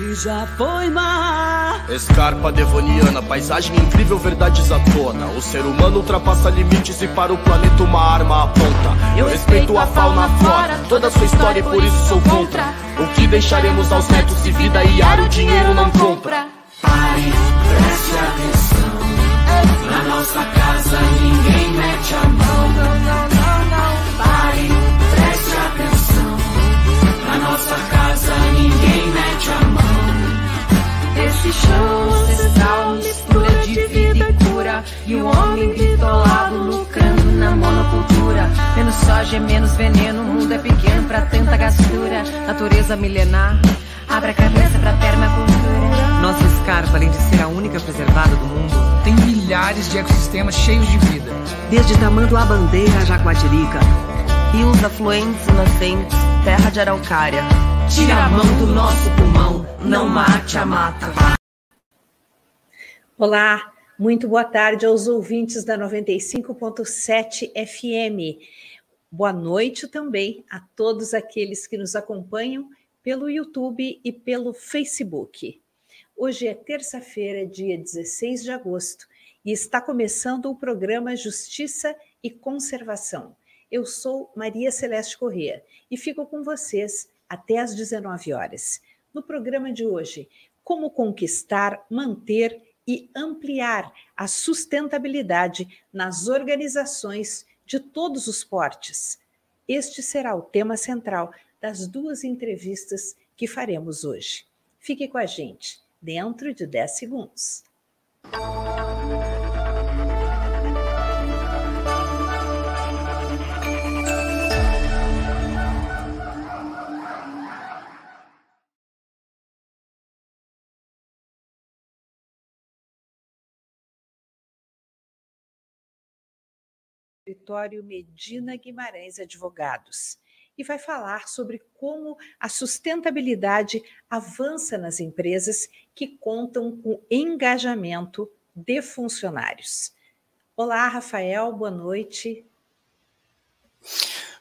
que já foi mar. Escarpa devoniana, paisagem incrível, verdades à tona. O ser humano ultrapassa limites e para o planeta uma arma aponta. Eu respeito a fauna, a flora, toda a sua história e por isso sou contra. O que deixaremos aos netos de vida e ar o dinheiro não compra. Pare, preste atenção. Na nossa casa ninguém mete a mão. Pare, preste atenção. Na nossa casa ninguém mete a mão. Esse chão ancestral, mistura de vida e cura. E o homem bitolado lucrando na monocultura. Menos soja, menos veneno, o mundo é pequeno pra tanta gastura. Natureza milenar, abre a cabeça pra permacultura. Nossa escarpa, além de ser a única preservada do mundo, tem milhares de ecossistemas cheios de vida. Desde Tamanduá Bandeira a Jaguatirica, rios afluentes e nascentes, terra de araucária. Tira a mão do nosso pulmão, não mate a mata. Olá, muito boa tarde aos ouvintes da 95.7 FM. Boa noite também a todos aqueles que nos acompanham pelo YouTube e pelo Facebook. Hoje é terça-feira, dia 16 de agosto, e está começando o programa Justiça e Conservação. Eu sou Maria Celeste Corrêa e fico com vocês até às 19 horas. No programa de hoje, como conquistar, manter e ampliar a sustentabilidade nas organizações de todos os portes. Este será o tema central das duas entrevistas que faremos hoje. Fique com a gente dentro de 10 segundos. Escritório Medina Guimarães Advogados e vai falar sobre como a sustentabilidade avança nas empresas que contam com engajamento de funcionários. Olá, Rafael, boa noite.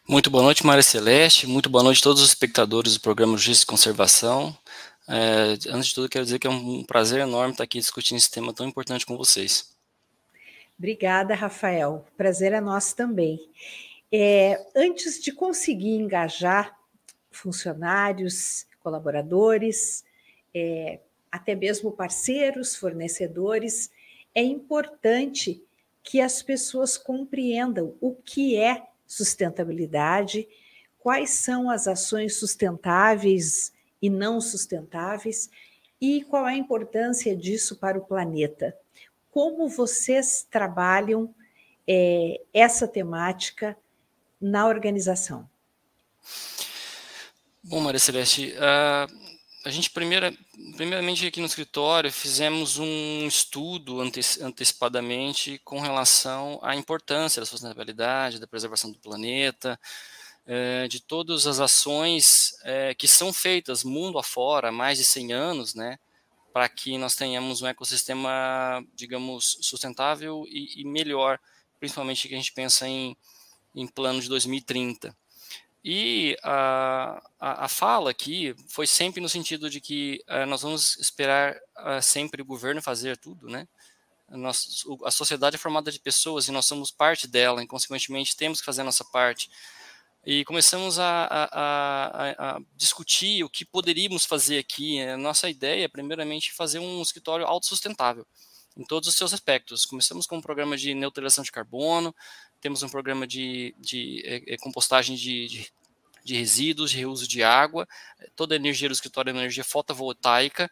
Muito boa noite, Maria Celeste. Muito boa noite a todos os espectadores do programa Justiça e Conservação. É, antes de tudo, quero dizer que é um prazer enorme estar aqui discutindo esse tema tão importante com vocês. Obrigada, Rafael. Prazer é nosso também. É, antes de conseguir engajar funcionários, colaboradores, é, até mesmo parceiros, fornecedores, é importante que as pessoas compreendam o que é sustentabilidade, quais são as ações sustentáveis e não sustentáveis e qual é a importância disso para o planeta. Como vocês trabalham é, essa temática na organização? Bom, Maria Celeste, uh, a gente primeira, primeiramente aqui no escritório fizemos um estudo antecipadamente com relação à importância da sustentabilidade, da preservação do planeta, uh, de todas as ações uh, que são feitas mundo afora há mais de 100 anos, né, para que nós tenhamos um ecossistema, digamos, sustentável e, e melhor, principalmente que a gente pensa em em plano de 2030. E a, a, a, fala aqui foi sempre no sentido de que uh, nós vamos esperar uh, sempre o governo fazer tudo, né? Nós, a sociedade é formada de pessoas e nós somos parte dela, e consequentemente temos que fazer a nossa parte. E começamos a, a, a discutir o que poderíamos fazer aqui. A nossa ideia é, primeiramente, fazer um escritório autossustentável em todos os seus aspectos. Começamos com um programa de neutralização de carbono, temos um programa de, de é, compostagem de, de, de, resíduos, de reuso de água, toda a energia do escritório é energia fotovoltaica,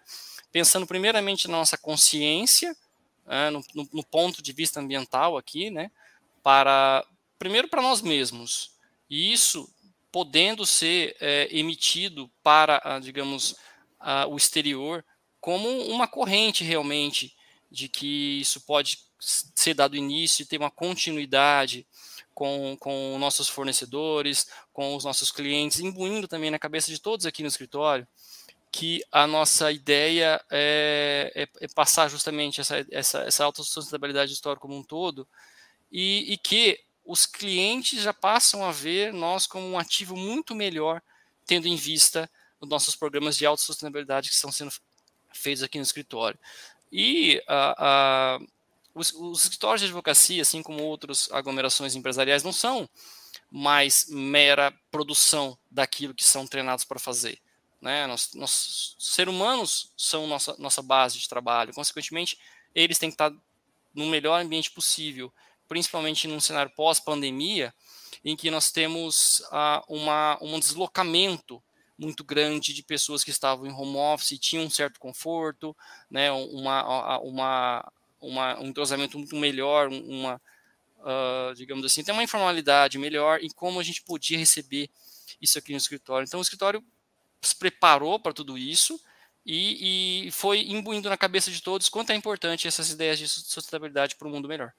pensando primeiramente na nossa consciência, é, no, no, no, ponto de vista ambiental aqui, né, para, primeiro para nós mesmos, e isso podendo ser é, emitido para, digamos, o exterior como uma corrente realmente de que isso pode ser dado início e ter uma continuidade com, com nossos fornecedores, com os nossos clientes, imbuindo também na cabeça de todos aqui no escritório que a nossa ideia é, é, é passar justamente essa, essa, essa autossustentabilidade do histórico como um todo e, e que os clientes já passam a ver nós como um ativo muito melhor, tendo em vista os nossos programas de autossustentabilidade que estão sendo feitos aqui no escritório. E uh, uh, os, os, escritórios de advocacia, assim como outras aglomerações empresariais, não são mais mera produção daquilo que são treinados para fazer. Né? Nós, nós, seres humanos são nossa, nossa base de trabalho, consequentemente, eles têm que estar no melhor ambiente possível, principalmente num cenário pós-pandemia, em que nós temos uh, uma, um deslocamento muito grande de pessoas que estavam em home office, tinham um certo conforto, né, uma, uma, uma, um entrosamento muito melhor, uma, uh, digamos assim, tem uma informalidade melhor em como a gente podia receber isso aqui no escritório. Então, o escritório se preparou para tudo isso e, e, foi imbuindo na cabeça de todos quanto é importante essas ideias de sustentabilidade para um mundo melhor.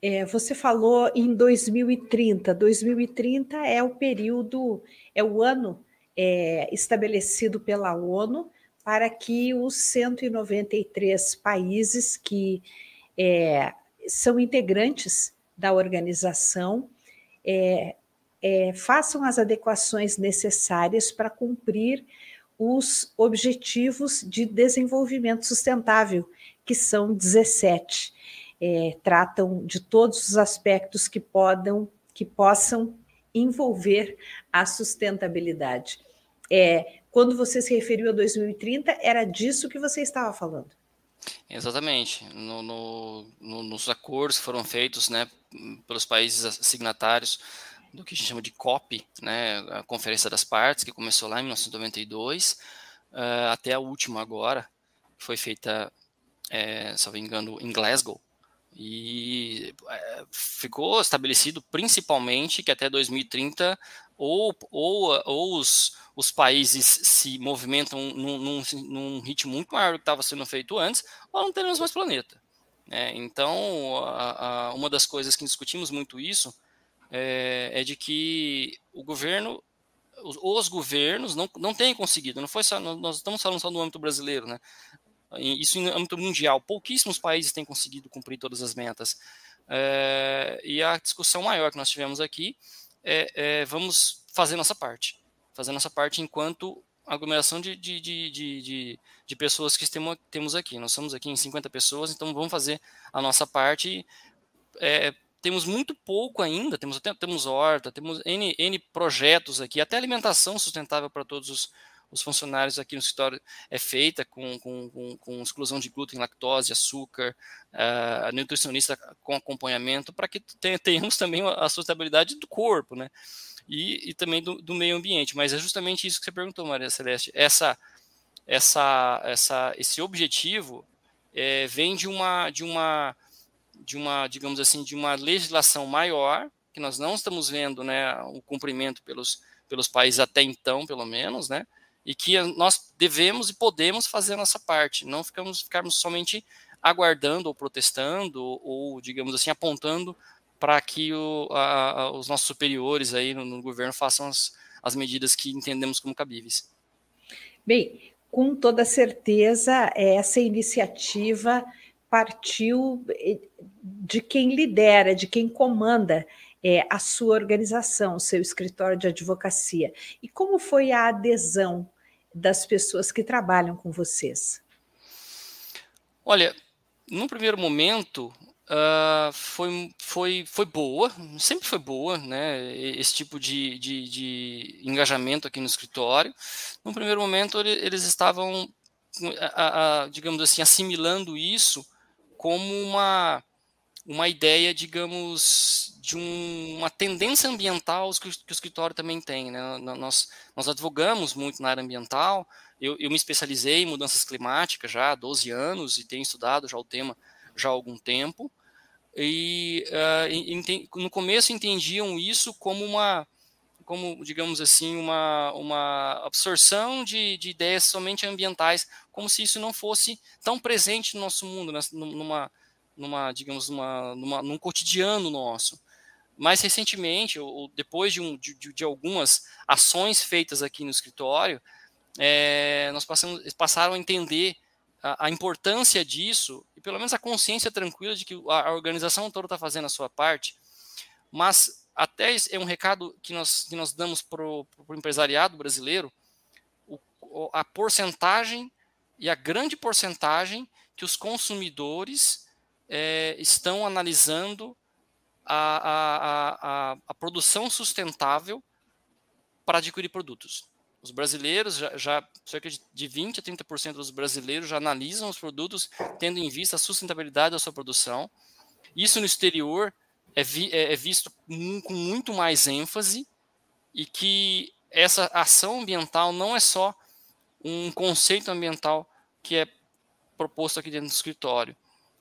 É, você falou em 2030. 2030 é o período, é o ano é, estabelecido pela ONU para que os 193 países que é, são integrantes da organização é, é, façam as adequações necessárias para cumprir os objetivos de desenvolvimento sustentável, que são 17 é, tratam de todos os aspectos que, podam, que possam envolver a sustentabilidade. É, quando você se referiu a 2030, era disso que você estava falando. Exatamente. No, no, no, nos acordos que foram feitos né, pelos países signatários do que a gente chama de COP, né, a Conferência das Partes, que começou lá em 1992, uh, eh, até a última agora, que foi feita, é, me engano, em Glasgow, e é, ficou estabelecido principalmente que até 2030 ou, ou, ou os, os países se movimentam num, num, num ritmo muito maior do que estava sendo feito antes, ou não teremos mais planeta. É, então, a, a, uma das coisas que discutimos muito isso é, é de que o governo, os, os, governos não, não têm conseguido, não foi só, nós estamos falando só no âmbito brasileiro, né? Isso em âmbito mundial. Pouquíssimos países têm conseguido cumprir todas as metas. É, e a discussão maior que nós tivemos aqui é, é, vamos fazer nossa parte. Fazer nossa parte enquanto aglomeração de, de, de, de, de pessoas que temos aqui. Nós estamos aqui em 50 pessoas, então vamos fazer a nossa parte. É, temos muito pouco ainda, temos, temos horta, temos N, N projetos aqui, até alimentação sustentável para todos os, os funcionários aqui no escritório é feita com, com, com, com exclusão de glúten, lactose, açúcar, uh, nutricionista com acompanhamento, para que tenhamos também a sustentabilidade do corpo, né? E, e também do, do, meio ambiente. Mas é justamente isso que você perguntou, Maria Celeste. Essa, essa, essa, esse objetivo é, vem de uma, de uma, de uma, digamos assim, de uma legislação maior que nós não estamos vendo, né, o cumprimento pelos pelos países até então, pelo menos, né? E que nós devemos e podemos fazer a nossa parte, não ficamos ficarmos somente aguardando ou protestando ou, digamos assim, apontando para que o, a, os nossos superiores aí no, no governo façam as, as medidas que entendemos como cabíveis. Bem, com toda certeza, essa iniciativa partiu eh, de quem lidera, de quem comanda é, a sua organização, o seu escritório de advocacia. E como foi a adesão das pessoas que trabalham com vocês? Olha, no primeiro momento uh, foi, foi, foi boa, sempre foi boa, né? Esse tipo de, de, de engajamento aqui no escritório. No primeiro momento eles estavam, a, a, digamos assim, assimilando isso como uma uma ideia, digamos, de um, uma tendência ambiental que, que, o escritório também tem. Né? Nós, nós advogamos muito na área ambiental, eu, eu, me especializei em mudanças climáticas já há 12 anos e tenho estudado já o tema já há algum tempo. E uh, no começo entendiam isso como uma como digamos assim, uma, uma absorção de, de ideias somente ambientais, como se isso não fosse tão presente no nosso mundo, numa, numa digamos, numa, numa, num cotidiano nosso. Mais recentemente, ou depois de, um, de, de algumas ações feitas aqui no escritório, é, nós passamos, passaram a entender a, a, importância disso e pelo menos a consciência tranquila de que a, a organização toda está fazendo a sua parte, mas até é um recado que nós, que nós damos para o empresariado brasileiro, o, a porcentagem e a grande porcentagem que os consumidores é, estão analisando a, a, a, a, produção sustentável para adquirir produtos. Os brasileiros, já, já cerca de 20% a 30% dos brasileiros já analisam os produtos tendo em vista a sustentabilidade da sua produção. Isso no exterior é, vi, é, é visto com muito mais ênfase e que essa ação ambiental não é só um conceito ambiental que é proposto aqui dentro do escritório,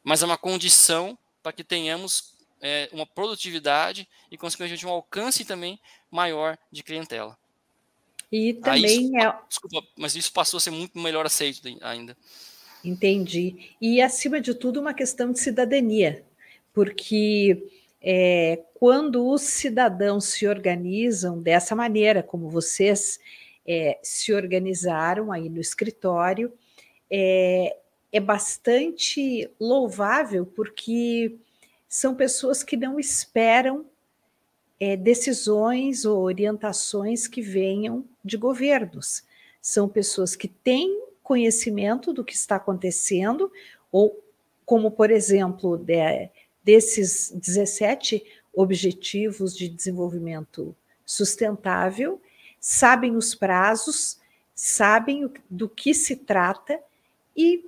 mas é uma condição para que tenhamos é, uma produtividade e, consequentemente, um alcance também maior de clientela. E também isso, é. Desculpa, mas isso passou a ser muito melhor aceito ainda. Entendi. E, acima de tudo, uma questão de cidadania, porque é, quando os cidadãos se organizam dessa maneira, como vocês é, se organizaram aí no escritório, é, é bastante louvável, porque são pessoas que não esperam é, decisões ou orientações que venham de governos. São pessoas que têm conhecimento do que está acontecendo, ou como, por exemplo, de, desses 17 Objetivos de Desenvolvimento Sustentável, sabem os prazos, sabem do que se trata e,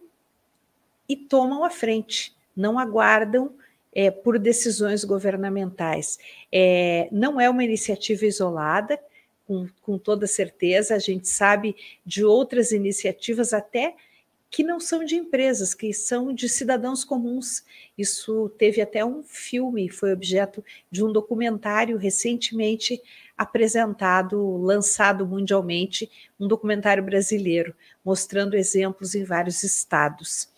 e tomam a frente, não aguardam é, por decisões governamentais. É, não é uma iniciativa isolada, com, com toda certeza, a gente sabe de outras iniciativas até que não são de empresas, que são de cidadãos comuns. Isso teve até um filme, foi objeto de um documentário recentemente apresentado, lançado mundialmente, um documentário brasileiro, mostrando exemplos em vários estados.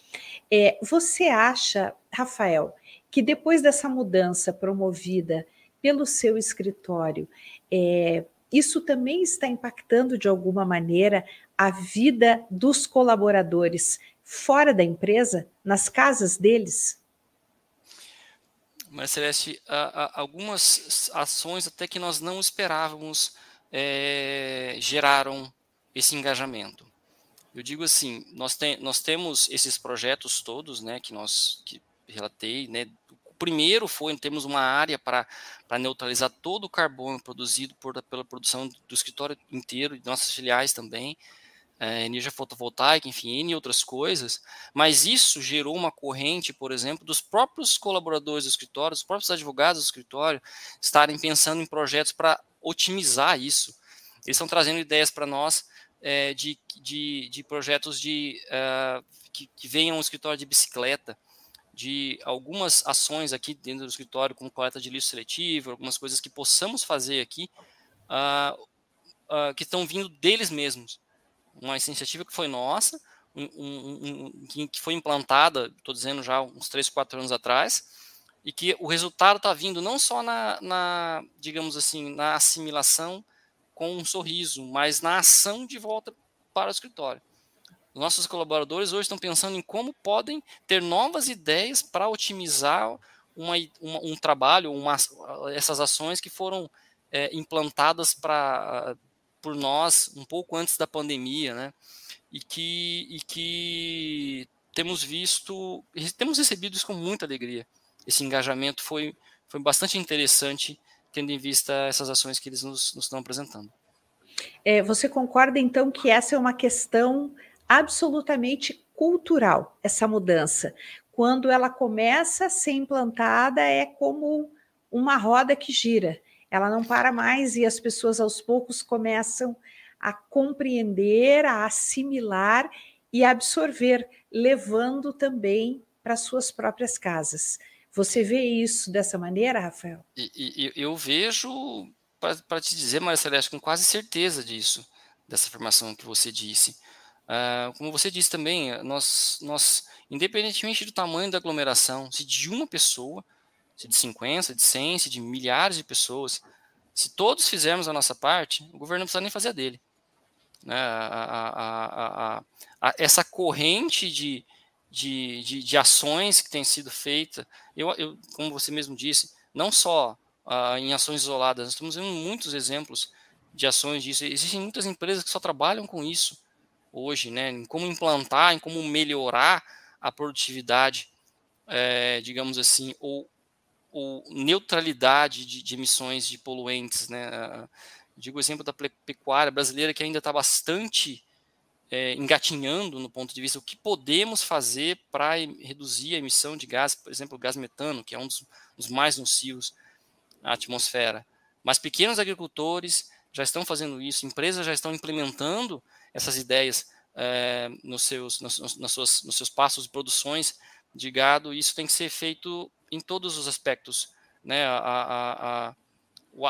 É, você acha, Rafael, que depois dessa mudança promovida pelo seu escritório, é, isso também está impactando de alguma maneira a vida dos colaboradores fora da empresa, nas casas deles? Mas, Celeste, algumas ações até que nós não esperávamos é, geraram esse engajamento. Eu digo assim, nós, tem, nós temos esses projetos todos, né, que nós que relatei, né, o primeiro foi, temos uma área para neutralizar todo o carbono produzido por, pela produção do escritório inteiro, de nossas filiais também, é, energia fotovoltaica, enfim, N outras coisas, mas isso gerou uma corrente, por exemplo, dos próprios colaboradores do escritório, dos próprios advogados do escritório, estarem pensando em projetos para otimizar isso. Eles estão trazendo ideias para nós é, de, de, de, projetos de, uh, que, que venham ao escritório de bicicleta, de algumas ações aqui dentro do escritório, como coleta de lixo seletivo, algumas coisas que possamos fazer aqui, uh, uh, que estão vindo deles mesmos. Uma iniciativa que foi nossa, um, um, um, que foi implantada, estou dizendo já uns 3, 4 anos atrás, e que o resultado está vindo não só na, na, digamos assim, na assimilação com um sorriso, mas na ação de volta para o escritório. Nossos colaboradores hoje estão pensando em como podem ter novas ideias para otimizar uma, uma, um trabalho, uma, essas ações que foram é, implantadas para por nós um pouco antes da pandemia, né? E que, e que temos visto, temos recebido isso com muita alegria. Esse engajamento foi, foi bastante interessante, tendo em vista essas ações que eles nos, nos estão apresentando. É, você concorda, então, que essa é uma questão absolutamente cultural, essa mudança? Quando ela começa a ser implantada, é como uma roda que gira ela não para mais e as pessoas aos poucos começam a compreender, a assimilar e absorver, levando também para suas próprias casas. Você vê isso dessa maneira, Rafael? E, e, eu vejo para te dizer, Maria Celeste, com quase certeza disso, dessa afirmação que você disse. Uh, como você disse também, nós, nós, independentemente do tamanho da aglomeração, se de uma pessoa, se de 50, se de 100, se de milhares de pessoas, se todos fizermos a nossa parte, o governo não precisa nem fazer a dele. Né? A, a, a, essa corrente de, de, de, de, ações que tem sido feita, eu, eu, como você mesmo disse, não só uh, em ações isoladas, nós estamos vendo muitos exemplos de ações disso. Existem muitas empresas que só trabalham com isso hoje, né? Em como implantar, em como melhorar a produtividade, é, digamos assim, ou, ou neutralidade de, de, emissões de poluentes, né? Digo o exemplo da pecuária brasileira que ainda está bastante é, engatinhando no ponto de vista o que podemos fazer para reduzir a emissão de gás, por exemplo, o gás metano, que é um dos, dos mais nocivos à atmosfera. Mas pequenos agricultores já estão fazendo isso, empresas já estão implementando essas ideias é, nos, seus, nos, nas suas, nos seus passos de produções de gado, e isso tem que ser feito em todos os aspectos. Né? A, a, a,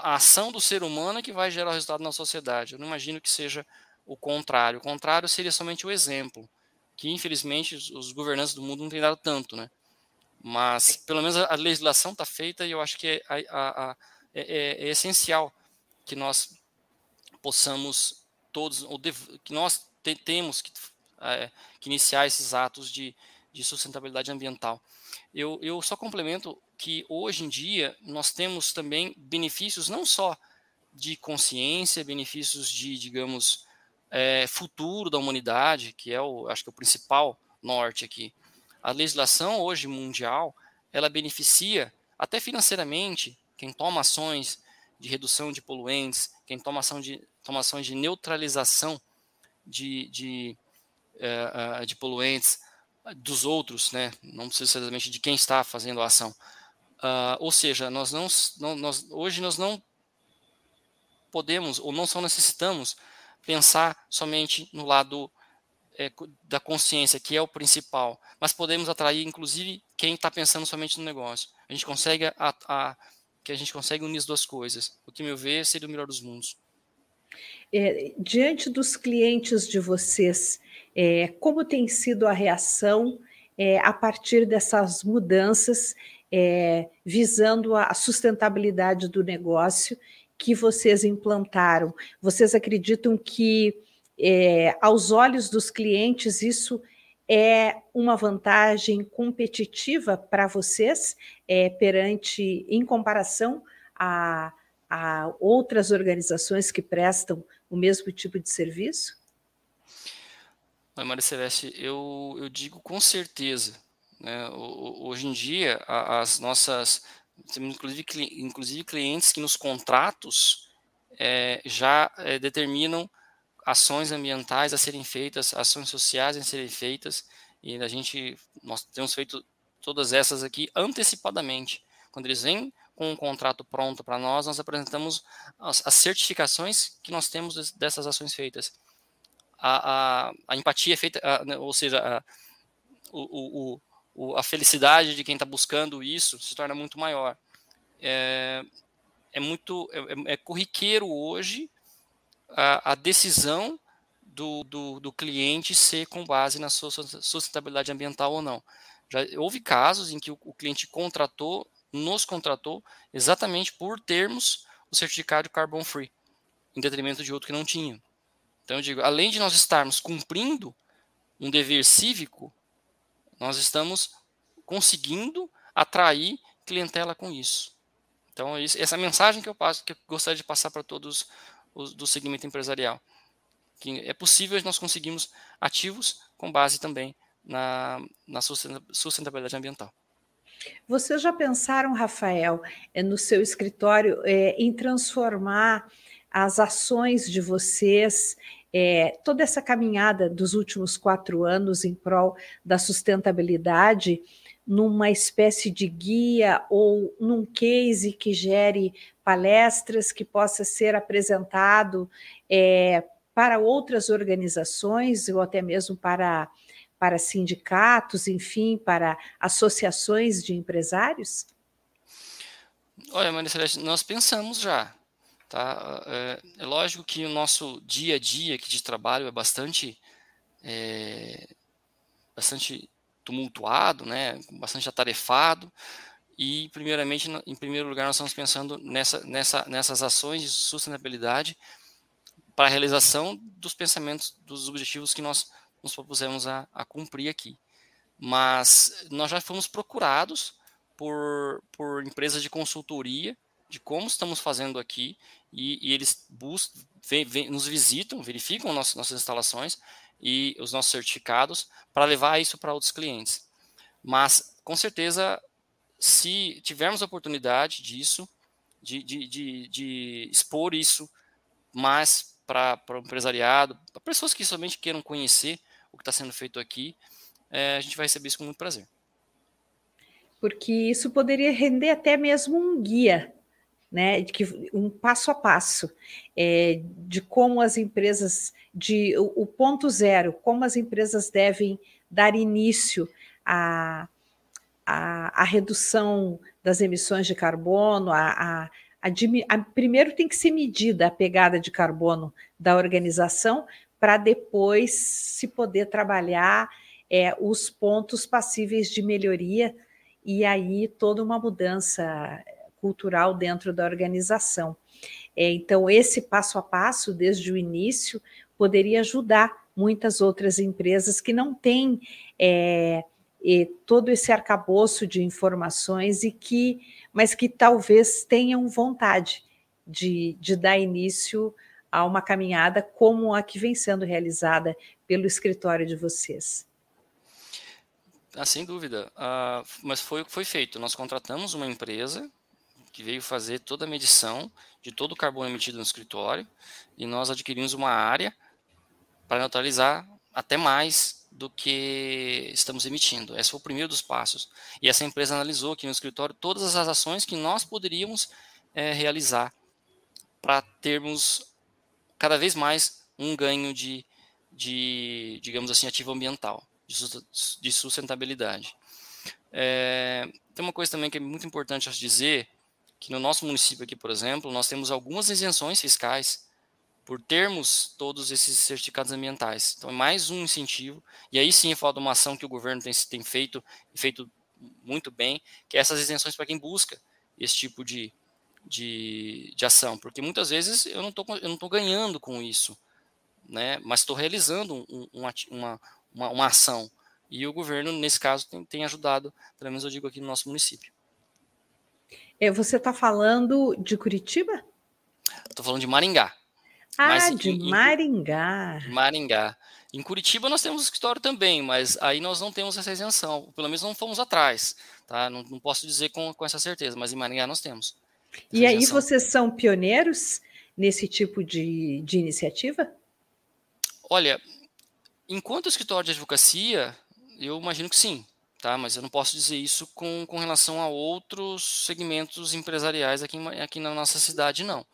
a ação do ser humano é que vai gerar o resultado na sociedade. Eu não imagino que seja o contrário. O contrário seria somente o exemplo, que infelizmente os governantes do mundo não têm dado tanto, né? Mas pelo menos a legislação está feita e eu acho que é, a, a, é, é, é essencial que nós possamos todos, ou que nós te, temos que, é, que, iniciar esses atos de, de sustentabilidade ambiental. Eu, eu só complemento que hoje em dia nós temos também benefícios não só de consciência, benefícios de, digamos, é, futuro da humanidade, que é o, acho que é o principal norte aqui. A legislação hoje mundial, ela beneficia até financeiramente quem toma ações de redução de poluentes, quem toma, ação de, toma ações de neutralização de, de, uh, de poluentes dos outros, né? não necessariamente de quem está fazendo a ação. Uh, ou seja, nós não, não, nós, hoje nós não podemos ou não só necessitamos pensar somente no lado é, da consciência, que é o principal, mas podemos atrair, inclusive, quem está pensando somente no negócio. A gente consegue a, a, que a gente consegue unir as duas coisas. O que meu ver seria o melhor dos mundos. É, diante dos clientes de vocês, é, como tem sido a reação é, a partir dessas mudanças é, visando a sustentabilidade do negócio que vocês implantaram? Vocês acreditam que, é, aos olhos dos clientes, isso é uma vantagem competitiva para vocês é, perante, em comparação a, a outras organizações que prestam o mesmo tipo de serviço? Maria Celeste, eu, eu digo com certeza. Né? Hoje em dia, as nossas temos inclusive, inclusive clientes que nos contratos é, já é, determinam ações ambientais a serem feitas, ações sociais a serem feitas, e a gente, nós temos feito todas essas aqui antecipadamente. Quando eles vêm com um contrato pronto para nós, nós apresentamos as, as, certificações que nós temos dessas ações feitas. A, a, a empatia é feita, a, né, ou seja, o, o, o, a felicidade de quem está buscando isso se torna muito maior. É, é muito é, é, corriqueiro hoje a, a decisão do, do, do, cliente ser com base na sua sustentabilidade ambiental ou não. Já houve casos em que o, o cliente contratou, nos contratou exatamente por termos o certificado carbon free, em detrimento de outro que não tinha. Então eu digo, além de nós estarmos cumprindo um dever cívico, nós estamos conseguindo atrair clientela com isso. Então, essa mensagem que eu passo, que eu gostaria de passar para todos os do segmento empresarial, que é possível nós conseguirmos ativos com base também na, na sustentabilidade ambiental. Vocês já pensaram, Rafael, eh, no seu escritório, é, em transformar as ações de vocês é, toda essa caminhada dos últimos quatro anos em prol da sustentabilidade numa espécie de guia ou num case que gere palestras que possa ser apresentado é, para outras organizações ou até mesmo para, para sindicatos, enfim, para associações de empresários? Olha, Maria Celeste, nós pensamos já Tá? É, é, lógico que o nosso dia a dia aqui de trabalho é bastante, é, bastante tumultuado, né? bastante atarefado, e primeiramente, em primeiro lugar, nós estamos pensando nessa, nessa, nessas ações de sustentabilidade para a realização dos pensamentos, dos objetivos que nós nos propusemos a, a cumprir aqui. Mas nós já fomos procurados por, por empresas de consultoria de como estamos fazendo aqui e, e eles buscam, vem, vem, nos visitam, verificam nossas, nossas instalações e os nossos certificados para levar isso para outros clientes. Mas, com certeza, se tivermos a oportunidade disso, de, de, de, de expor isso mais para o empresariado, para pessoas que somente queiram conhecer o que está sendo feito aqui, é, a gente vai receber isso com muito prazer. Porque isso poderia render até mesmo um guia né, de que um passo a passo é, de como as empresas, de o, o, ponto zero, como as empresas devem dar início à, à redução das emissões de carbono, a, a, a, primeiro tem que ser medida a pegada de carbono da organização para depois se poder trabalhar é, os pontos passíveis de melhoria e aí toda uma mudança cultural dentro da organização. É, então, esse passo a passo, desde o início, poderia ajudar muitas outras empresas que não têm é, todo esse arcabouço de informações e que, mas que talvez tenham vontade de, de dar início a uma caminhada como a que vem sendo realizada pelo escritório de vocês. Ah, sem dúvida. Ah, mas foi o que foi feito. Nós contratamos uma empresa que veio fazer toda a medição de todo o carbono emitido no escritório e nós adquirimos uma área para neutralizar até mais do que estamos emitindo. Esse foi o primeiro dos passos. E essa empresa analisou aqui no escritório todas as ações que nós poderíamos é, realizar para termos cada vez mais um ganho de, de digamos assim, ativo ambiental, de sustentabilidade. É, tem uma coisa também que é muito importante a dizer, que no nosso município aqui, por exemplo, nós temos algumas isenções fiscais por termos todos esses certificados ambientais. Então, é mais um incentivo. E aí sim, falta uma ação que o governo tem, tem feito, feito muito bem, que é essas isenções para quem busca esse tipo de, de, de ação. Porque muitas vezes eu não estou ganhando com isso, né? mas estou realizando um, uma, uma, uma ação. E o governo, nesse caso, tem, tem ajudado, pelo menos eu digo aqui no nosso município. É, você está falando de Curitiba? Estou falando de Maringá. Ah, mas de em, Maringá. Em Maringá. Em Curitiba nós temos escritório também, mas aí nós não temos essa isenção. Pelo menos não fomos atrás. Tá? Não, não posso dizer com, com essa certeza, mas em Maringá nós temos. E aí vocês são pioneiros nesse tipo de, de iniciativa? Olha, enquanto escritório de advocacia, eu imagino que sim tá? Mas eu não posso dizer isso com, com relação a outros segmentos empresariais aqui, aqui na nossa cidade, não.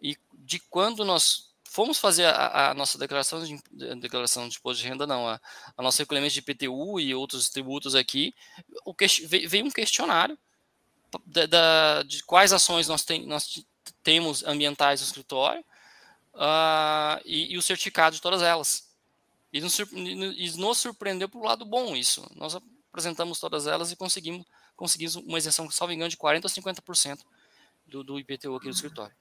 E de quando nós fomos fazer a, a nossa declaração de, declaração de imposto de renda, não, a, a nosso recolhimento de IPTU e outros tributos aqui, o que, veio um questionário da, da, de quais ações nós, tem, nós temos ambientais no escritório uh, e, e o certificado de todas elas. E nos surpreendeu para o lado bom isso. Nós apresentamos todas elas e conseguimos, conseguimos uma isenção, salvo engano, de 40% a 50% do, do IPTU aqui do escritório.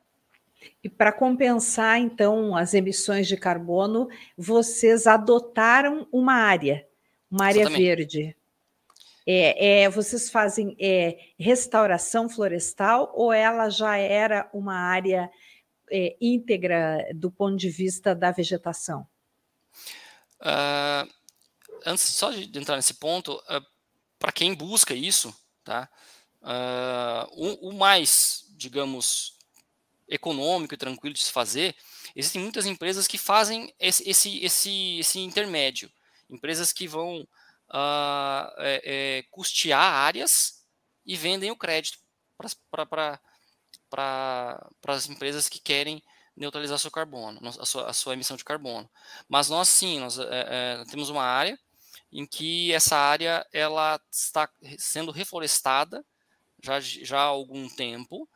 E para compensar, então, as emissões de carbono, vocês adotaram uma área, uma área Exatamente. verde. É, é, vocês fazem é, restauração florestal ou ela já era uma área é, íntegra do ponto de vista da vegetação? Uh, antes só de entrar nesse ponto, uh, ah, para quem busca isso, tá? Uh, o, o, mais, digamos, econômico e tranquilo de se fazer, existem muitas empresas que fazem esse, esse, esse, esse intermédio. Empresas que vão uh, é, é, custear áreas e vendem o crédito para as empresas que querem neutralizar seu carbono, a sua, a sua emissão de carbono. Mas nós sim, nós é, é, temos uma área em que essa área ela está sendo reflorestada já, já há algum tempo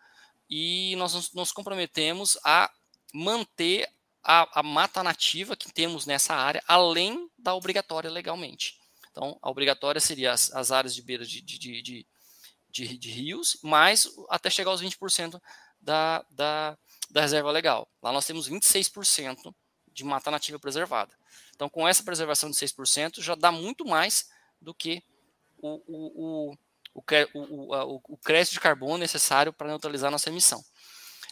e nós nos comprometemos a manter a, a, mata nativa que temos nessa área, além da obrigatória legalmente. Então, a obrigatória seria as, as áreas de beira de, de, de, de, rios, mais até chegar aos 20% da, da, da reserva legal. Lá nós temos 26% de mata nativa preservada. Então, com essa preservação de 6%, já dá muito mais do que o, o, o, o, o, o crédito de carbono necessário para neutralizar nossa emissão.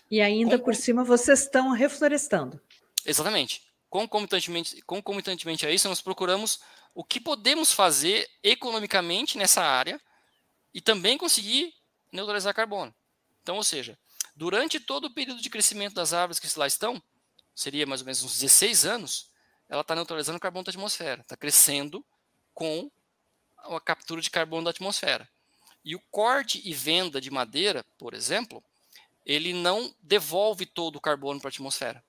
E ainda por cima vocês estão reflorestando. Exatamente. Concomitantemente, concomitantemente a isso, nós procuramos o que podemos fazer economicamente nessa área e também conseguir neutralizar carbono. Então, ou seja, durante todo o período de crescimento das árvores que lá estão, seria mais ou menos uns 16 anos, ela está neutralizando o carbono da atmosfera, está crescendo com a captura de carbono da atmosfera. E o corte e venda de madeira, por exemplo, ele não devolve todo o carbono para a atmosfera.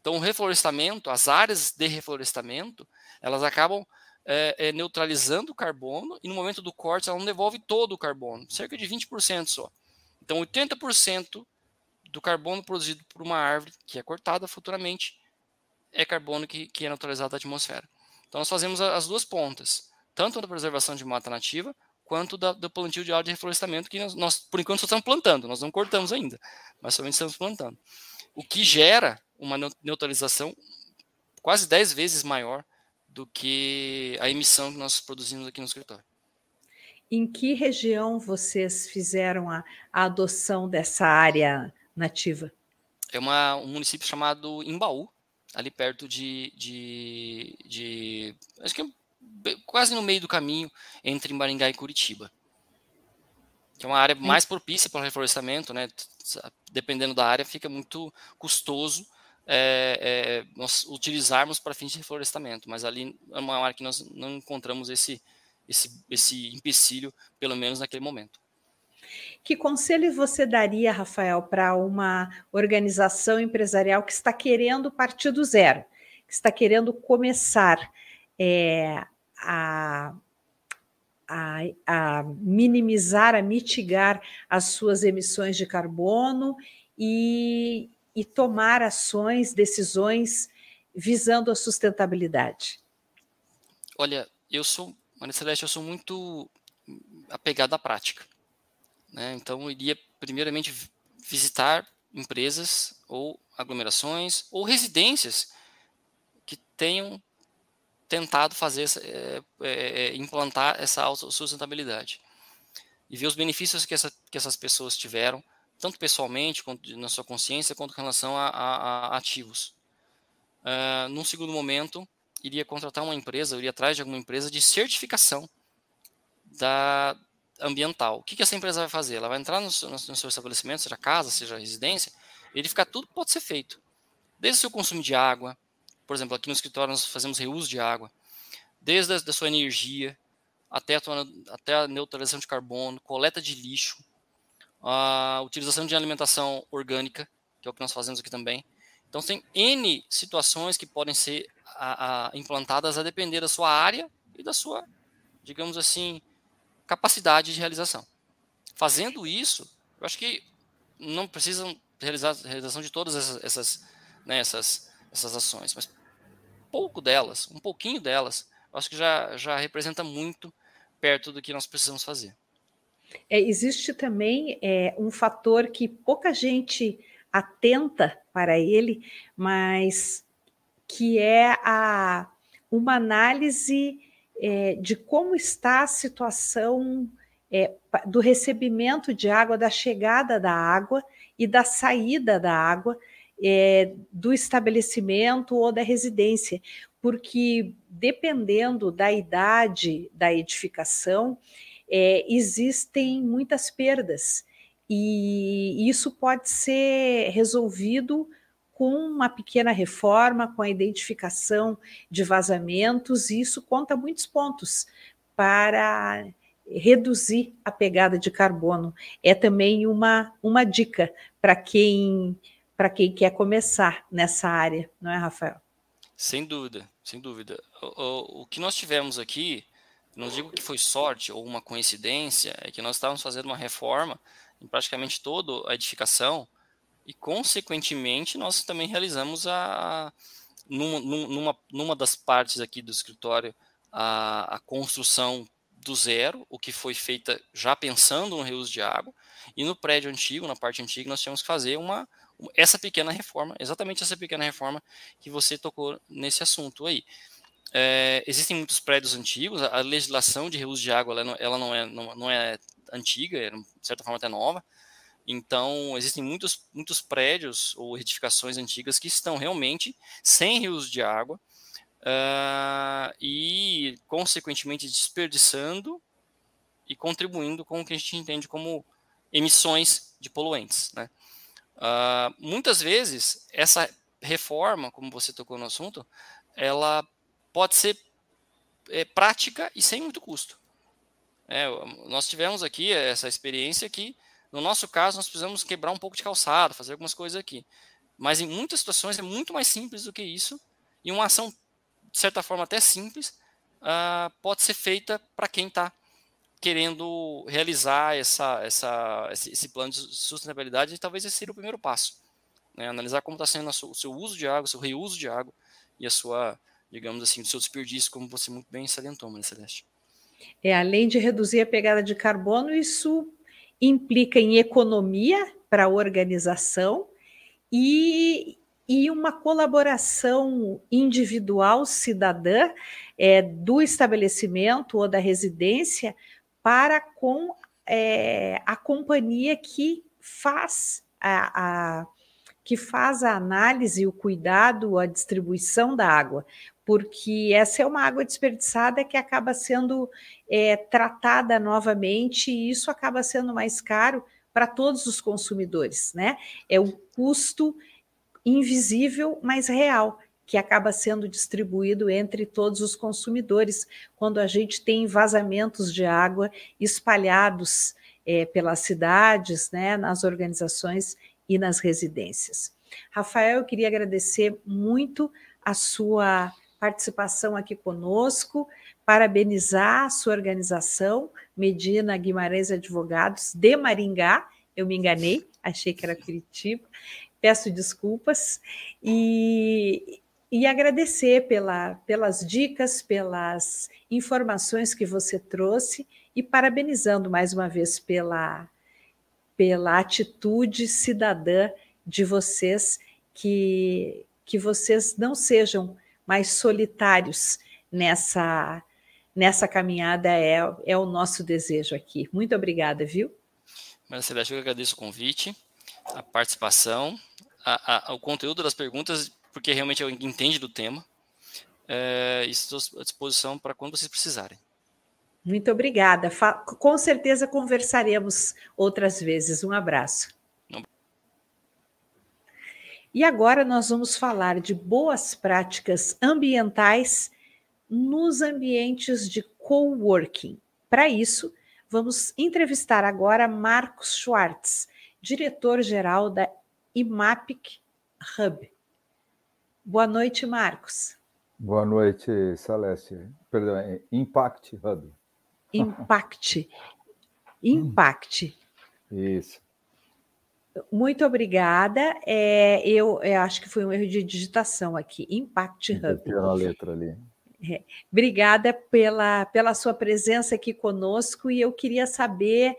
Então, o reflorestamento, as áreas de reflorestamento, elas acabam é, é, neutralizando o carbono e no momento do corte ela não devolve todo o carbono, cerca de 20% só. Então, 80% do carbono produzido por uma árvore que é cortada futuramente é carbono que, que é neutralizado da atmosfera. Então, nós fazemos as duas pontas, tanto da preservação de mata nativa, quanto da, do plantio de área de reflorestamento, que nós, nós, por enquanto, só estamos plantando, nós não cortamos ainda, mas somente estamos plantando. O que gera uma neutralização quase 10 vezes maior do que a emissão que nós produzimos aqui no escritório. Em que região vocês fizeram a, a adoção dessa área nativa? É uma, um município chamado Imbaú, ali perto de, de, de acho que é quase no meio do caminho entre Maringá e Curitiba. Que é uma área mais propícia para o reflorestamento, né? Dependendo da área, fica muito custoso é, é, nós utilizarmos para fins de reflorestamento, mas ali é uma área que nós não encontramos esse, esse, esse empecilho, pelo menos naquele momento. Que conselho você daria, Rafael, para uma organização empresarial que está querendo partir do zero, que está querendo começar é, a, a, a minimizar, a mitigar as suas emissões de carbono e, e tomar ações, decisões visando a sustentabilidade? Olha, eu sou, Maria Celeste, eu sou muito apegado à prática. Né? Então, iria primeiramente visitar empresas ou aglomerações ou residências que tenham tentado fazer é, é, implantar essa sustentabilidade e ver os benefícios que, essa, que essas pessoas tiveram tanto pessoalmente, quanto na sua consciência, quanto com relação a, a, a ativos. Uh, num segundo momento, iria contratar uma empresa, iria atrás de alguma empresa de certificação da ambiental. O que, que essa empresa vai fazer? Ela vai entrar no seu, no seu estabelecimento, seja casa, seja residência, verificar tudo que pode ser feito. Desde o seu consumo de água, por exemplo, aqui no escritório nós fazemos reuso de água, desde a da sua energia, até a, tua, até a neutralização de carbono, coleta de lixo, a utilização de alimentação orgânica, que é o que nós fazemos aqui também. Então, tem N situações que podem ser a, a, implantadas a depender da sua área e da sua, digamos assim, capacidade de realização. Fazendo isso, eu acho que não precisam realizar realização de todas essas, essas, né, essas, essas ações, mas pouco delas, um pouquinho delas, eu acho que já, já representa muito perto do que nós precisamos fazer. É, existe também é, um fator que pouca gente atenta para ele, mas que é a, uma análise é, de como está a situação é, do recebimento de água, da chegada da água e da saída da água é, do estabelecimento ou da residência, porque dependendo da idade da edificação, é, existem muitas perdas. E isso pode ser resolvido com uma pequena reforma, com a identificação de vazamentos, e isso conta muitos pontos para reduzir a pegada de carbono. É também uma, uma dica para quem para quem quer começar nessa área, não é, Rafael? Sem dúvida, sem dúvida. O, o, o que nós tivemos aqui não digo que foi sorte ou uma coincidência, é que nós estávamos fazendo uma reforma em praticamente toda a edificação e, consequentemente, nós também realizamos a, numa, numa, numa das partes aqui do escritório a, a construção do zero, o que foi feita já pensando no reuso de água, e no prédio antigo, na parte antiga, nós tínhamos que fazer uma, essa pequena reforma, exatamente essa pequena reforma que você tocou nesse assunto aí. É, existem muitos prédios antigos, a, legislação de reuso de água ela não, ela não, é, não, não é antiga, é, de certa forma até nova, então, existem muitos, muitos prédios ou edificações antigas que estão realmente sem rios de água uh, e, consequentemente, desperdiçando e contribuindo com o que a gente entende como emissões de poluentes. Né? Uh, muitas vezes, essa reforma, como você tocou no assunto, ela pode ser é, prática e sem muito custo. É, nós tivemos aqui essa experiência que no nosso caso, nós precisamos quebrar um pouco de calçado, fazer algumas coisas aqui. Mas em muitas situações é muito mais simples do que isso. E uma ação, de certa forma, até simples, uh, pode ser feita para quem está querendo realizar essa, essa, esse, plano de sustentabilidade. E talvez esse seja o primeiro passo. Né? Analisar como está sendo o seu uso de água, o seu reuso de água e a sua, digamos assim, o seu desperdício, como você muito bem salientou, Maria Celeste. É, além de reduzir a pegada de carbono, isso implica em economia para a organização e, e uma colaboração individual cidadã é, do estabelecimento ou da residência para com é, a companhia que faz a, a, que faz a análise, o cuidado, a distribuição da água, porque essa é uma água desperdiçada que acaba sendo é, tratada novamente e isso acaba sendo mais caro para todos os consumidores, né? É o custo invisível, mas real, que acaba sendo distribuído entre todos os consumidores quando a gente tem vazamentos de água espalhados é, pelas cidades, né, nas organizações e nas residências. Rafael, eu queria agradecer muito a sua participação aqui conosco, parabenizar a sua organização, Medina Guimarães Advogados, de Maringá, eu me enganei, achei que era Curitiba, peço desculpas, e, e agradecer pela, pelas dicas, pelas informações que você trouxe, e parabenizando mais uma vez pela, pela atitude cidadã de vocês, que, que vocês não sejam mais solitários nessa nessa caminhada é, é o nosso desejo aqui. Muito obrigada, viu? Marcela, eu agradeço o convite, a participação, a, a, o conteúdo das perguntas, porque realmente eu entende do tema. É, estou à disposição para quando vocês precisarem. Muito obrigada. Com certeza conversaremos outras vezes. Um abraço. E agora nós vamos falar de boas práticas ambientais nos ambientes de coworking. Para isso, vamos entrevistar agora Marcos Schwartz, diretor-geral da IMAPIC Hub. Boa noite, Marcos. Boa noite, Celeste. Perdão, é Impact Hub. Impact. Impact. Isso. Muito obrigada. É, eu, eu, acho que foi um erro de digitação aqui. Impact Hub. Tem a letra ali. É, obrigada pela, pela sua presença aqui conosco e eu queria saber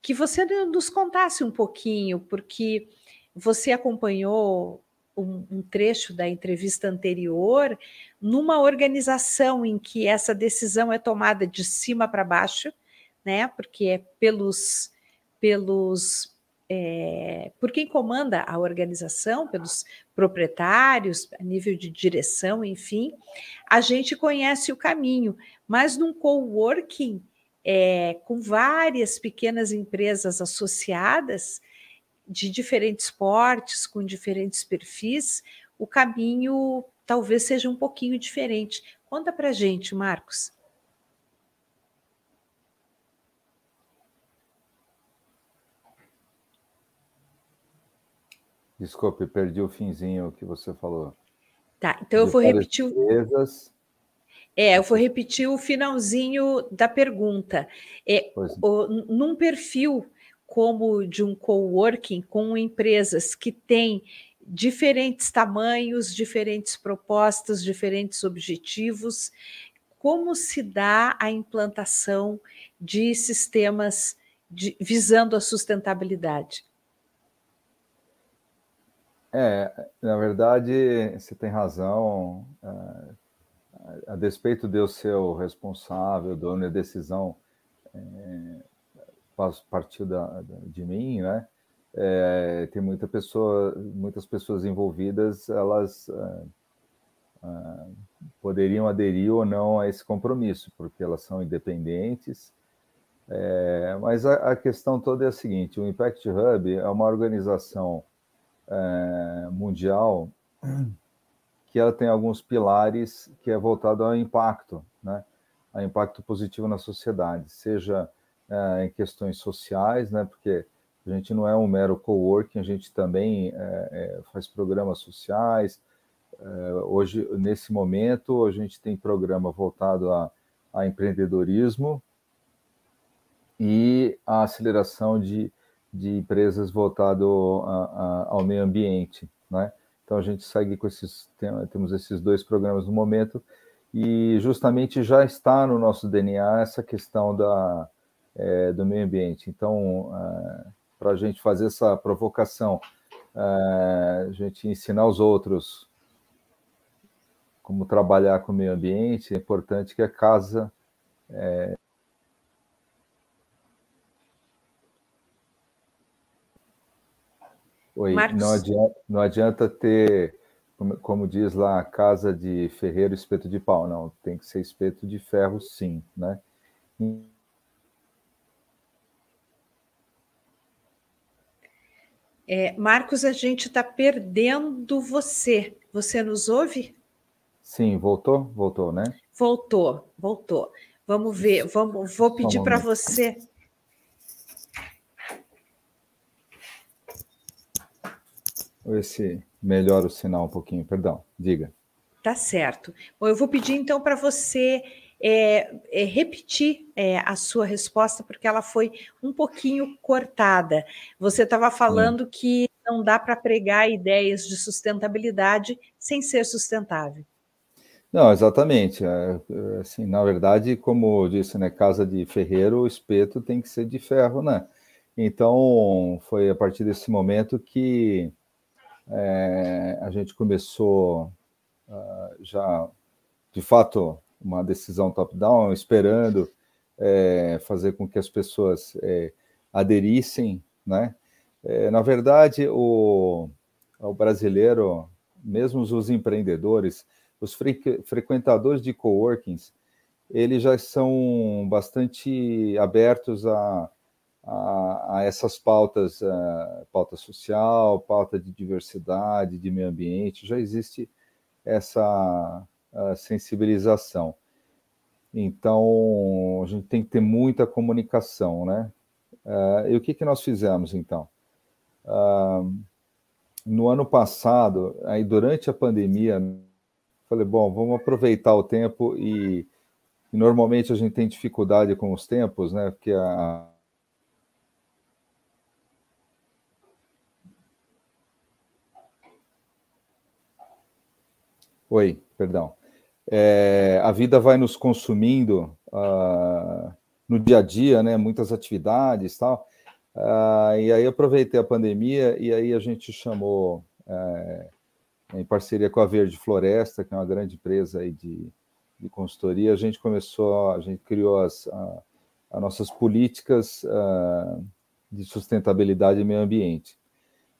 que você nos contasse um pouquinho, porque você acompanhou um, um trecho da entrevista anterior numa organização em que essa decisão é tomada de cima para baixo, né? Porque é pelos pelos é, por quem comanda a organização, pelos proprietários, a nível de direção, enfim, a gente conhece o caminho, mas num coworking é, com várias pequenas empresas associadas de diferentes portes, com diferentes perfis, o caminho talvez seja um pouquinho diferente. Conta para gente, Marcos. Desculpe, perdi o finzinho que você falou. Tá, então eu vou repetir empresas... É, eu vou repetir o finalzinho da pergunta. É, o, num perfil como de um coworking com empresas que têm diferentes tamanhos, diferentes propostas, diferentes objetivos. Como se dá a implantação de sistemas de, visando a sustentabilidade? É, na verdade, você tem razão. É, a despeito de eu ser o responsável, dono da decisão, é, partiu da, de mim, né? É, tem muita pessoa, muitas pessoas envolvidas, elas é, é, poderiam aderir ou não a esse compromisso, porque elas são independentes. É, mas a, a, questão toda é a seguinte: o Impact Hub é uma organização é, mundial que ela tem alguns pilares que é voltado ao impacto, né? A impacto positivo na sociedade, seja em questões sociais, né? Porque a gente não é um mero coworking, a gente também é, é, faz programas sociais. É, hoje, nesse momento, a gente tem programa voltado a, a empreendedorismo e a aceleração de, de empresas voltado a, a, ao meio ambiente, né? Então a gente segue com esses temos esses dois programas no momento e justamente já está no nosso DNA essa questão da é, do meio ambiente. Então é, para a gente fazer essa provocação, é, a gente ensinar os outros como trabalhar com o meio ambiente, é importante que a casa é, Oi, não adianta, não adianta ter, como, como, diz lá, casa de ferreiro, espeto de pau, não, tem que ser espeto de ferro, sim, né? É, Marcos, a gente está perdendo você. Você nos ouve? Sim, voltou? Voltou, né? Voltou, voltou. Vamos ver, vamos, vou pedir para você ver se melhora o sinal um pouquinho, perdão, diga. Tá certo. Bom, eu vou pedir então para você é, é, repetir é, a sua resposta, porque ela foi um pouquinho cortada. Você estava falando que não dá para pregar ideias de sustentabilidade sem ser sustentável. Não, exatamente. É, assim, na verdade, como eu disse, né, casa de ferreiro, o espeto tem que ser de ferro, né? Então, foi a partir desse momento que é, a gente começou uh, já, de fato, uma decisão top-down, esperando é, fazer com que as pessoas é, aderissem, né? É, na verdade, o, o brasileiro, mesmo os empreendedores, os fre frequentadores de coworkings, eles já são bastante abertos a, a, a essas pautas, a, pauta social, pauta de diversidade, de meio ambiente, já existe essa sensibilização. Então, a gente tem que ter muita comunicação, né? Uh, e o que, que nós fizemos, então? Uh, no ano passado, aí durante a pandemia, falei, bom, vamos aproveitar o tempo e, e normalmente a gente tem dificuldade com os tempos, né? Porque a, Oi, perdão. É, a vida vai nos consumindo uh, no dia a dia, né? Muitas atividades tal. Uh, e aí aproveitei a pandemia e aí a gente chamou, é, em parceria com a Verde Floresta, que é uma grande empresa aí de, de consultoria, a gente começou, a gente criou as, a, as nossas políticas uh, de sustentabilidade e meio ambiente.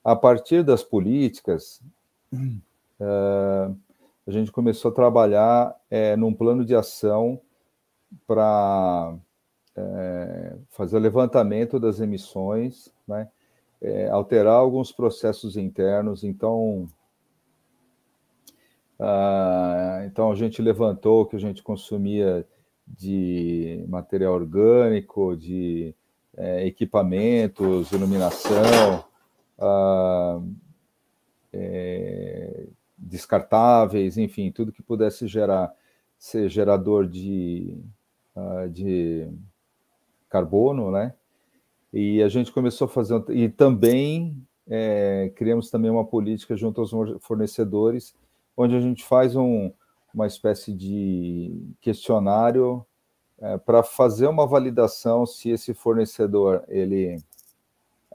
A partir das políticas, a gente começou a trabalhar é, num plano de ação para é, fazer o levantamento das emissões, né? É, alterar alguns processos internos. Então, ah, então a gente levantou o que a gente consumia de material orgânico, de é, equipamentos, iluminação, ah, é, descartáveis, enfim, tudo que pudesse gerar, ser gerador de, uh, de carbono, né? E a gente começou a fazer, e também é, criamos também uma política junto aos fornecedores, onde a gente faz um, uma espécie de questionário é, para fazer uma validação se esse fornecedor ele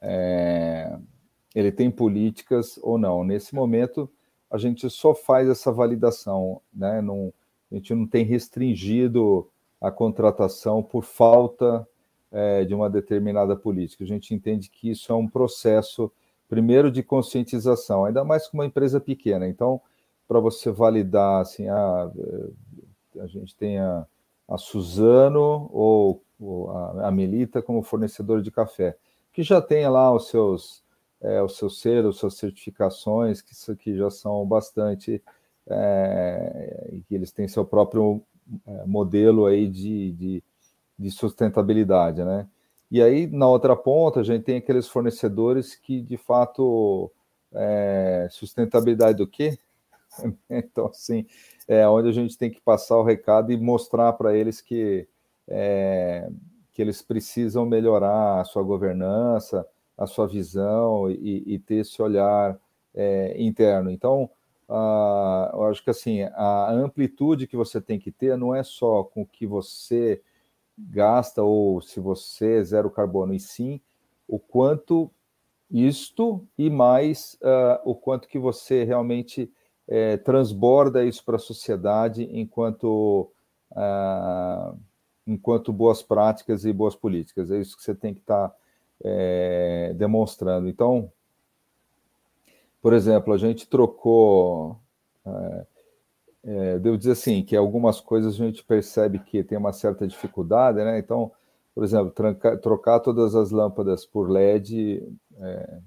é, ele tem políticas ou não. Nesse momento, a gente só faz essa validação, né? Não, a gente não tem restringido a contratação por falta é, de uma determinada política. A gente entende que isso é um processo, primeiro, de conscientização, ainda mais com uma empresa pequena. Então, para você validar, assim, a, ah, a gente tem a, a Suzano ou, ou a, a Melita como fornecedor de café, que já tem lá os seus é, os seus selos, suas certificações, que, isso aqui já são bastante, é, que eles têm seu próprio é, modelo aí de, de, de, sustentabilidade, né? E aí, na outra ponta, a gente tem aqueles fornecedores que, de fato, é, sustentabilidade do quê? então, assim, é onde a gente tem que passar o recado e mostrar para eles que, é, que eles precisam melhorar a sua governança, a sua visão e, e ter esse olhar é, interno. Então, eu acho que assim a amplitude que você tem que ter não é só com o que você gasta ou se você é zero carbono, e sim o quanto isto e mais uh, o quanto que você realmente é, transborda isso para a sociedade enquanto uh, enquanto boas práticas e boas políticas. É isso que você tem que estar tá é, demonstrando. Então, por exemplo, a gente trocou. É, é, devo dizer assim, que algumas coisas a gente percebe que tem uma certa dificuldade, né? Então, por exemplo, tranca, trocar todas as lâmpadas por LED é,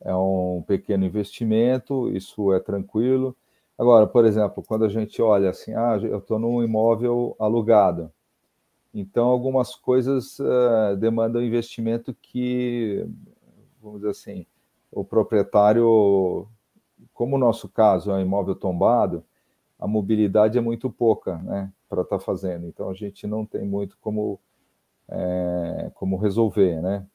é um pequeno investimento, isso é tranquilo. Agora, por exemplo, quando a gente olha assim, ah, eu estou num imóvel alugado, então, algumas coisas uh, demandam investimento que, vamos dizer assim, o proprietário, como o nosso caso é um imóvel tombado, a mobilidade é muito pouca, né, para estar tá fazendo. Então, a gente não tem muito como, é, como resolver, né.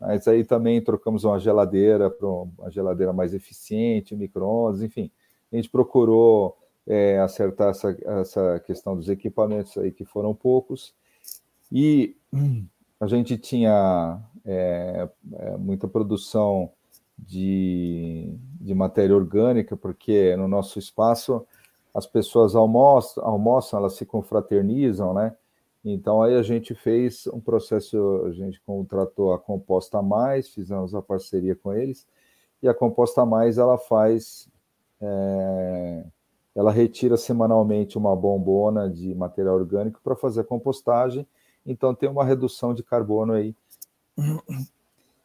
Mas aí também trocamos uma geladeira para uma geladeira mais eficiente, micro-ondas, enfim. A gente procurou é, acertar essa, essa questão dos equipamentos aí, que foram poucos, e a gente tinha é, é, muita produção de, de matéria orgânica, porque no nosso espaço as pessoas almoçam, almoçam, elas se confraternizam, né? Então aí a gente fez um processo, a gente contratou a Composta Mais, fizemos a parceria com eles, e a Composta Mais ela faz, é, ela retira semanalmente uma bombona de material orgânico para fazer a compostagem, então tem uma redução de carbono aí.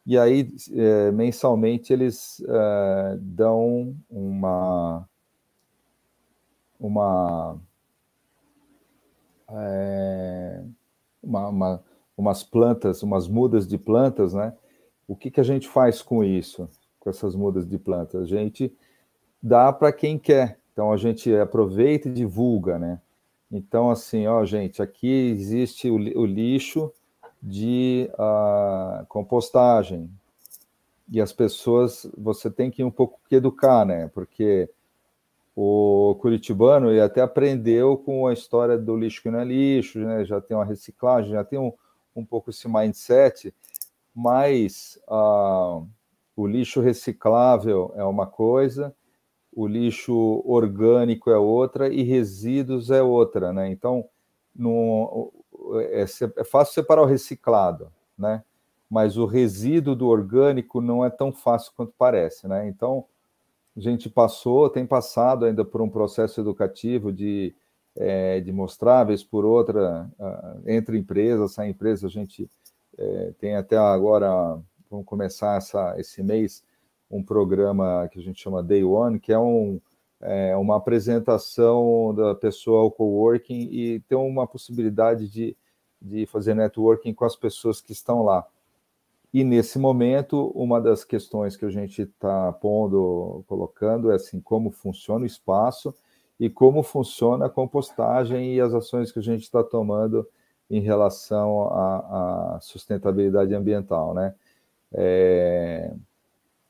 E aí, é, mensalmente, eles é, dão uma. uma, é, uma, uma, umas plantas, umas mudas de plantas, né? O que, que a gente faz com isso, com essas mudas de plantas? A gente dá para quem quer. Então a gente aproveita e divulga, né? Então, assim, ó, gente, aqui existe o, o lixo de uh, compostagem. E as pessoas, você tem que um pouco educar, né? Porque o curitibano ele até aprendeu com a história do lixo que não é lixo, né? já tem uma reciclagem, já tem um, um pouco esse mindset, mas uh, o lixo reciclável é uma coisa, o lixo orgânico é outra e resíduos é outra, né? Então, no, é, é, fácil separar o reciclado, né? Mas o resíduo do orgânico não é tão fácil quanto parece, né? Então, a gente passou, tem passado ainda por um processo educativo de, é, de mostrar, vez por outra, entre empresas, sai empresa, a gente é, tem até agora, vamos começar essa, esse mês, um programa que a gente chama Day One, que é, um, é uma apresentação da pessoa ao coworking e ter uma possibilidade de, de fazer networking com as pessoas que estão lá. E nesse momento, uma das questões que a gente está pondo, colocando é assim, como funciona o espaço e como funciona a compostagem e as ações que a gente está tomando em relação à, à sustentabilidade ambiental, né? É,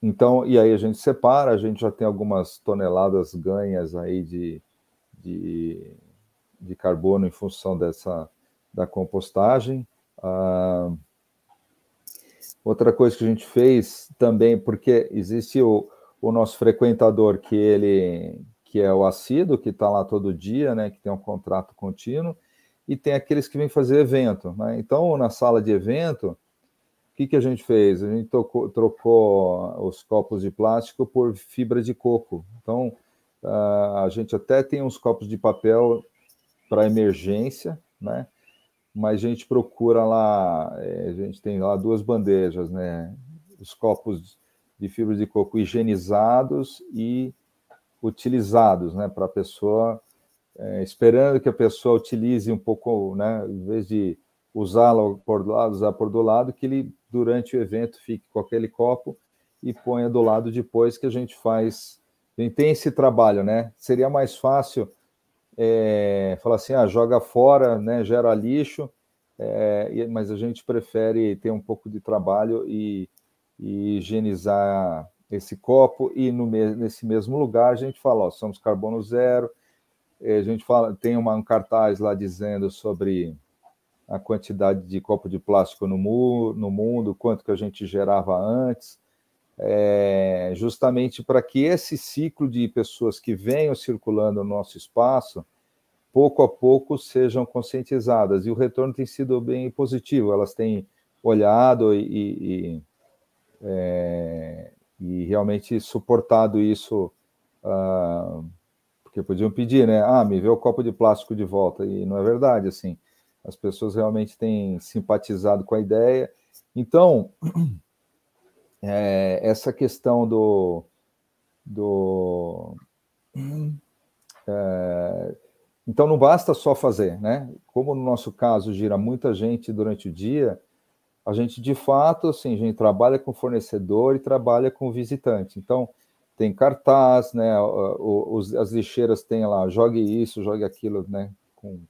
então, e aí a gente separa, a gente já tem algumas toneladas ganhas aí de, de, de carbono em função dessa da compostagem. Ah, outra coisa que a gente fez também, porque existe o, o nosso frequentador que ele que é o assíduo, que está lá todo dia, né, que tem um contrato contínuo, e tem aqueles que vêm fazer evento. Né? Então, na sala de evento, que, que a gente fez? A gente tocou, trocou os copos de plástico por fibra de coco. Então, a gente até tem uns copos de papel para emergência, né? mas a gente procura lá, é, a gente tem lá duas bandejas, né? Os copos de fibra de coco higienizados e utilizados, né? Para a pessoa, é, esperando que a pessoa utilize um pouco, né? Em vez de usá-lo por do lado, usar por do lado, que ele, durante o evento, fique com aquele copo e ponha do lado depois que a gente faz. A gente tem esse trabalho, né? Seria mais fácil é, falar assim, ah, joga fora, né, gera lixo, é, mas a gente prefere ter um pouco de trabalho e, e higienizar esse copo e no, nesse mesmo lugar a gente fala, ó, somos carbono zero, a gente fala, tem uma, um cartaz lá dizendo sobre a quantidade de copo de plástico no, mu no mundo, quanto que a gente gerava antes, é, justamente para que esse ciclo de pessoas que venham circulando no nosso espaço, pouco a pouco sejam conscientizadas. E o retorno tem sido bem positivo, elas têm olhado e, e, é, e realmente suportado isso, ah, porque podiam pedir, né? Ah, me vê o copo de plástico de volta, e não é verdade, assim. As pessoas realmente têm simpatizado com a ideia. Então, é, essa questão do. do é, então, não basta só fazer, né? Como no nosso caso gira muita gente durante o dia, a gente de fato, assim, a gente trabalha com fornecedor e trabalha com visitante. Então, tem cartaz, né? As lixeiras têm lá, jogue isso, jogue aquilo, né? Com,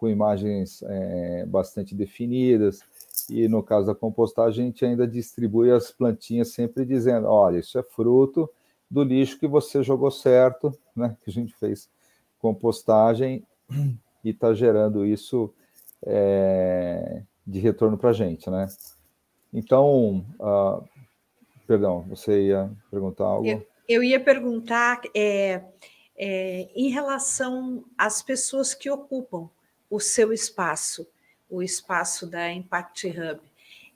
com imagens é, bastante definidas. E no caso da compostagem, a gente ainda distribui as plantinhas sempre dizendo: olha, isso é fruto do lixo que você jogou certo, né? Que a gente fez compostagem e está gerando isso é, de retorno para a gente, né? Então, uh, perdão, você ia perguntar algo? Eu, eu ia perguntar é, é, em relação às pessoas que ocupam o seu espaço o espaço da Impact Hub,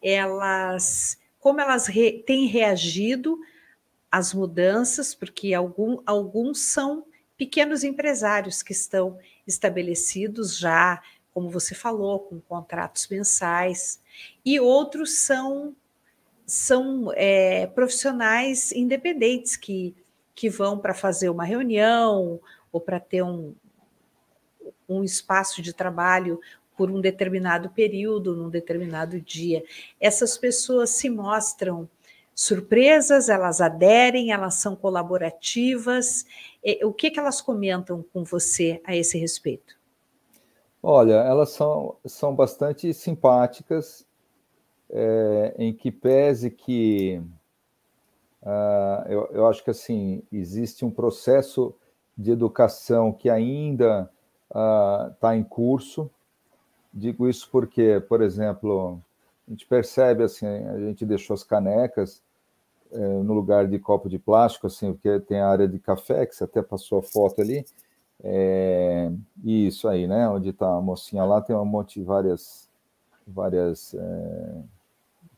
elas, como elas re, têm reagido às mudanças, porque algum, alguns são pequenos empresários que estão estabelecidos já, como você falou, com contratos mensais, e outros são são é, profissionais independentes que, que vão para fazer uma reunião ou para ter um, um espaço de trabalho por um determinado período, num determinado dia. Essas pessoas se mostram surpresas, elas aderem, elas são colaborativas. O que, que elas comentam com você a esse respeito? Olha, elas são, são bastante simpáticas, é, em que pese que uh, eu, eu acho que assim existe um processo de educação que ainda está uh, em curso, Digo isso porque, por exemplo, a gente percebe assim, a gente deixou as canecas é, no lugar de copo de plástico, assim, porque tem a área de café, que você até passou a foto ali. É, isso aí, né? Onde está a mocinha lá, tem um monte de várias, várias é,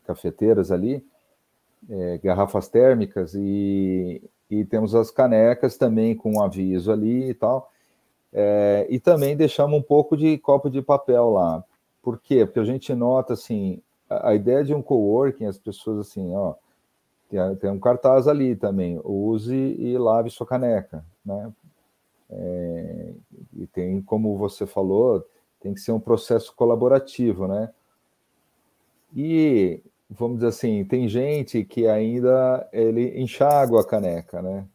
cafeteiras ali, é, garrafas térmicas, e, e temos as canecas também com um aviso ali e tal. É, e também deixamos um pouco de copo de papel lá. Por quê? Porque a gente nota assim, a, a ideia de um coworking, as pessoas assim, ó, tem, tem, um cartaz ali também, use e lave sua caneca, né? É, e tem, como você falou, tem que ser um processo colaborativo, né? E vamos dizer assim, tem gente que ainda ele enxágua a caneca, né?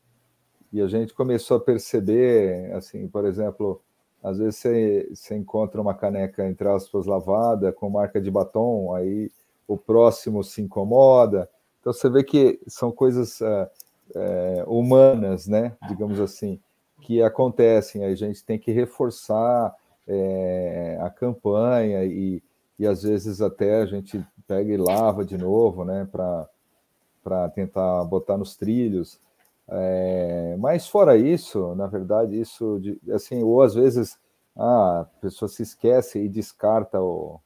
E a gente começou a perceber, assim, por exemplo, às vezes você, você encontra uma caneca, entre aspas, lavada, com marca de batom, aí o próximo se incomoda. Então você vê que são coisas uh, uh, humanas, né? Digamos assim, que acontecem. A gente tem que reforçar uh, a campanha e, e às vezes até a gente pega e lava de novo, né? Para tentar botar nos trilhos. É, mas fora isso, na verdade, isso de, assim, ou às vezes a pessoa se esquece e descarta o,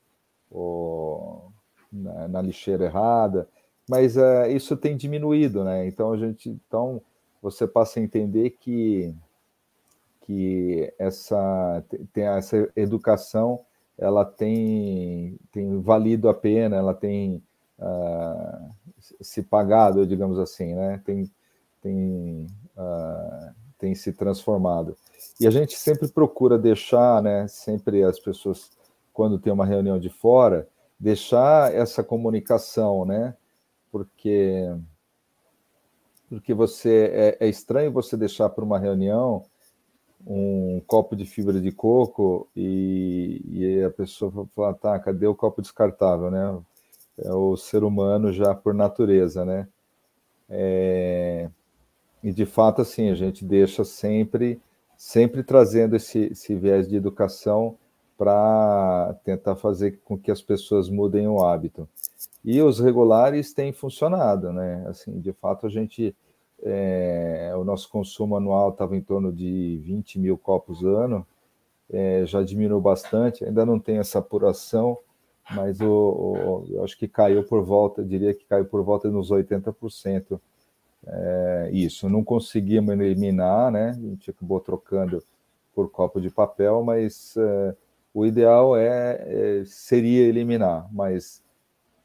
o na, na, lixeira errada, mas é, isso tem diminuído, né? Então a gente, então você passa a entender que que essa tem essa educação, ela tem tem valido a pena, ela tem uh, se pagado, digamos assim, né? Tem tem, uh, tem se transformado. E a gente sempre procura deixar, né, sempre as pessoas, quando tem uma reunião de fora, deixar essa comunicação, né, porque, porque você é, é estranho você deixar para uma reunião um copo de fibra de coco e, e a pessoa fala, tá, cadê o copo descartável, né? É o ser humano já por natureza, né? É, e de fato, assim, a gente deixa sempre, sempre trazendo esse, esse viés de educação para tentar fazer com que as pessoas mudem o hábito. E os regulares têm funcionado, né? Assim, de fato, a gente, é, o nosso consumo anual estava em torno de 20 mil copos ano, é, já diminuiu bastante, ainda não tem essa apuração, mas o, o, eu acho que caiu por volta, diria que caiu por volta nos 80% é, isso, não conseguimos eliminar, né? A gente acabou trocando por copo de papel, mas é, o ideal é, é, seria eliminar, mas,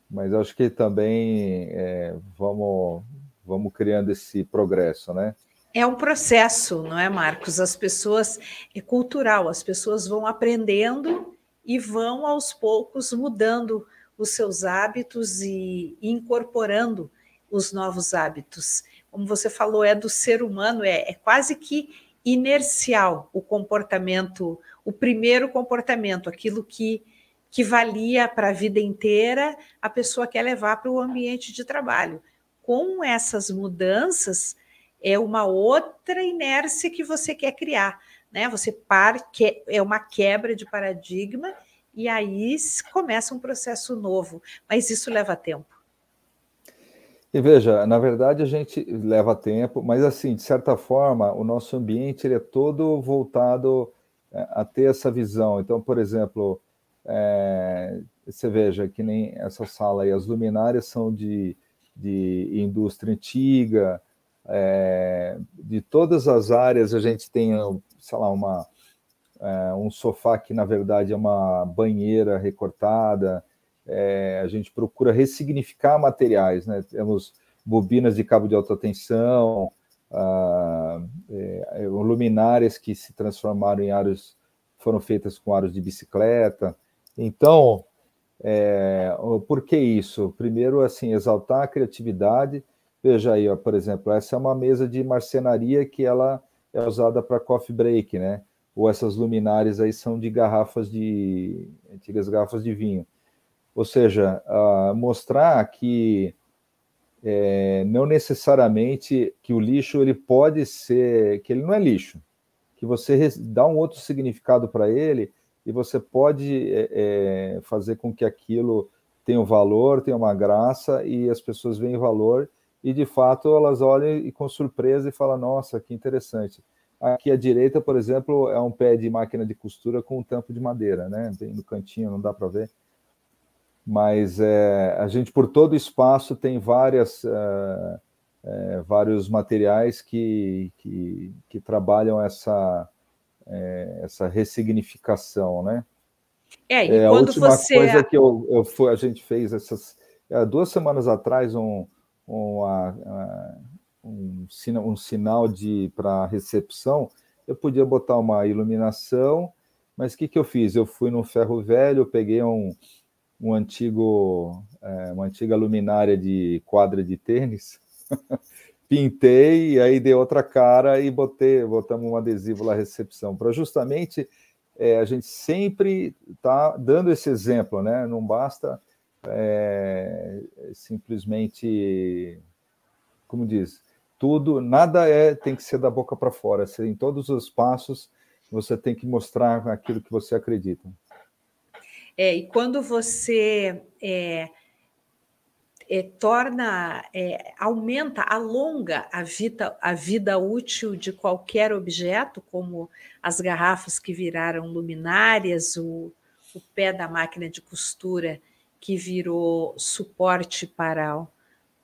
mas acho que também é, vamos, vamos criando esse progresso, né? É um processo, não é, Marcos? As pessoas, é cultural, as pessoas vão aprendendo e vão aos poucos mudando os seus hábitos e incorporando os novos hábitos. Como você falou, é do ser humano, é, é quase que inercial o comportamento, o primeiro comportamento, aquilo que, que valia para a vida inteira, a pessoa quer levar para o ambiente de trabalho. Com essas mudanças, é uma outra inércia que você quer criar, né? Você par, que é uma quebra de paradigma e aí começa um processo novo, mas isso leva tempo. E veja, na verdade a gente leva tempo, mas assim, de certa forma, o nosso ambiente ele é todo voltado é, a ter essa visão. Então, por exemplo, é, você veja que nem essa sala aí, as luminárias são de, de indústria antiga, é, de todas as áreas a gente tem, sei lá, uma, é, um sofá que na verdade é uma banheira recortada, é, a gente procura ressignificar materiais, né? Temos bobinas de cabo de alta tensão, ah, é, luminárias que se transformaram em aros, foram feitas com aros de bicicleta. Então, é, por que isso? Primeiro, assim, exaltar a criatividade. Veja aí, ó, por exemplo, essa é uma mesa de marcenaria que ela é usada para coffee break, né? Ou essas luminárias aí são de garrafas de antigas garrafas de vinho. Ou seja, mostrar que é, não necessariamente que o lixo ele pode ser, que ele não é lixo, que você dá um outro significado para ele e você pode é, é, fazer com que aquilo tenha um valor, tenha uma graça e as pessoas veem valor e de fato elas olham e com surpresa e falam nossa que interessante. Aqui à direita, por exemplo, é um pé de máquina de costura com um tampo de madeira, né? Bem no cantinho, não dá para ver mas é, a gente por todo o espaço tem várias é, é, vários materiais que, que, que trabalham essa é, essa ressignificação, né? É, e é, quando a última você... coisa que eu, eu foi, a gente fez essas duas semanas atrás um, um, um, um sinal de para recepção, eu podia botar uma iluminação, mas o que, que eu fiz? Eu fui no ferro velho, peguei um, um antigo, é, uma antiga luminária de quadra de tênis, pintei e aí dei outra cara e botei, botamos um adesivo lá recepção para justamente é, a gente sempre está dando esse exemplo, né? Não basta é, simplesmente, como diz, tudo, nada é tem que ser da boca para fora. Em todos os passos você tem que mostrar aquilo que você acredita. É, e quando você é, é, torna, é, aumenta, alonga a vida, a vida útil de qualquer objeto, como as garrafas que viraram luminárias, o, o pé da máquina de costura que virou suporte para,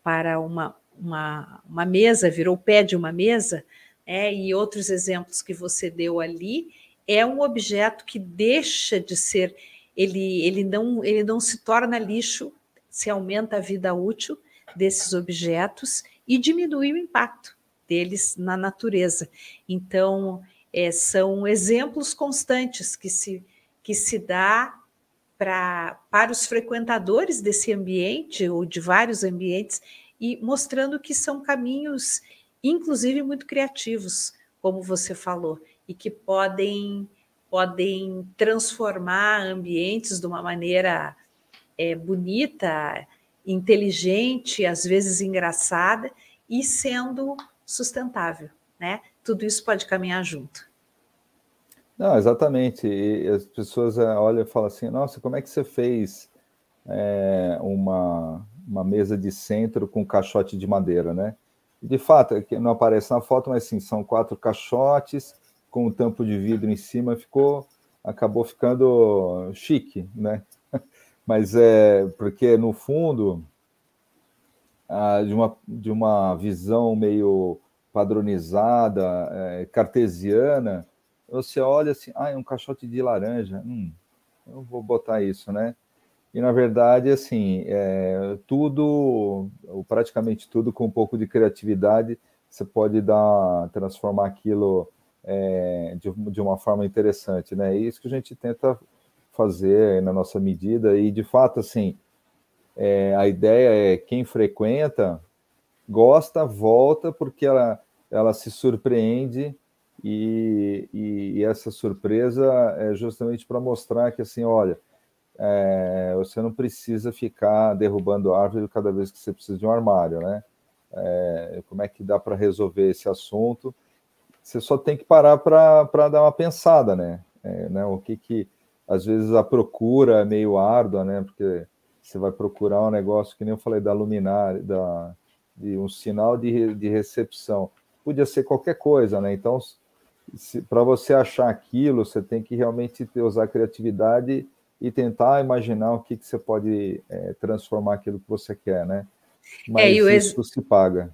para uma, uma, uma mesa, virou o pé de uma mesa, é, e outros exemplos que você deu ali, é um objeto que deixa de ser, ele, ele, não, ele não se torna lixo, se aumenta a vida útil desses objetos e diminui o impacto deles na natureza. Então, é, são exemplos constantes que se, que se dá pra, para os frequentadores desse ambiente ou de vários ambientes e mostrando que são caminhos, inclusive, muito criativos, como você falou, e que podem, podem transformar ambientes de uma maneira é, bonita, inteligente, às vezes engraçada, e sendo sustentável. Né? Tudo isso pode caminhar junto. Não, exatamente. E as pessoas eh, olham e falam assim: nossa, como é que você fez é, uma, uma mesa de centro com caixote de madeira, né? De fato, é não aparece na foto, mas sim, são quatro caixotes com um tampo de vidro em cima, ficou, acabou ficando chique, né? Mas é porque no fundo de uma, de uma visão meio padronizada, é, cartesiana, você olha assim, ah, é um caixote de laranja, hum, eu vou botar isso, né? E na verdade, assim, é, tudo, ou praticamente tudo, com um pouco de criatividade, você pode dar, transformar aquilo é, de, de, uma forma interessante, né? E isso que a gente tenta fazer na nossa medida, e de fato, assim, é, a ideia é quem frequenta gosta, volta, porque ela, ela se surpreende e, e, essa surpresa é justamente para mostrar que, assim, olha, é, você não precisa ficar derrubando árvore cada vez que você precisa de um armário, né? É, como é que dá para resolver esse assunto? Você só tem que parar para dar uma pensada, né? É, né? O que que às vezes a procura é meio árdua, né? Porque você vai procurar um negócio que nem eu falei da luminária, da de um sinal de, de recepção. Podia ser qualquer coisa, né? Então para você achar aquilo, você tem que realmente ter, usar criatividade e tentar imaginar o que, que você pode é, transformar aquilo que você quer, né? Mas é, isso ex... se paga.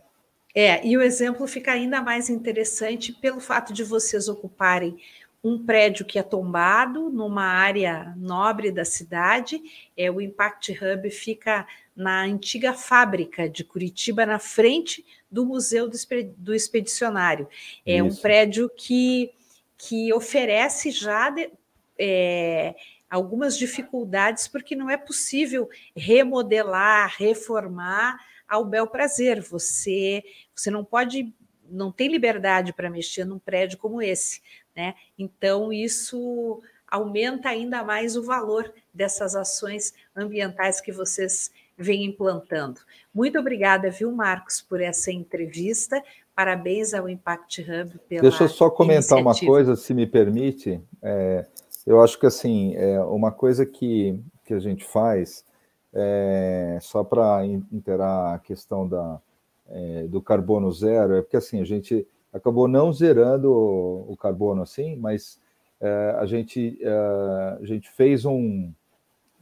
É, e o exemplo fica ainda mais interessante pelo fato de vocês ocuparem um prédio que é tombado numa área nobre da cidade. É, o Impact Hub fica na antiga fábrica de Curitiba, na frente do Museu do Expedicionário. É Isso. um prédio que, que oferece já de, é, algumas dificuldades, porque não é possível remodelar, reformar ao bel prazer. Você, você não pode, não tem liberdade para mexer num prédio como esse. Né? Então, isso aumenta ainda mais o valor dessas ações ambientais que vocês vêm implantando. Muito obrigada, viu, Marcos, por essa entrevista. Parabéns ao Impact Hub pela Deixa eu só comentar iniciativa. uma coisa, se me permite. É, eu acho que assim, é uma coisa que, que a gente faz, é, só para interar a questão da, é, do carbono zero, é porque assim, a gente acabou não zerando o, carbono assim, mas é, a, gente, é, a gente fez um,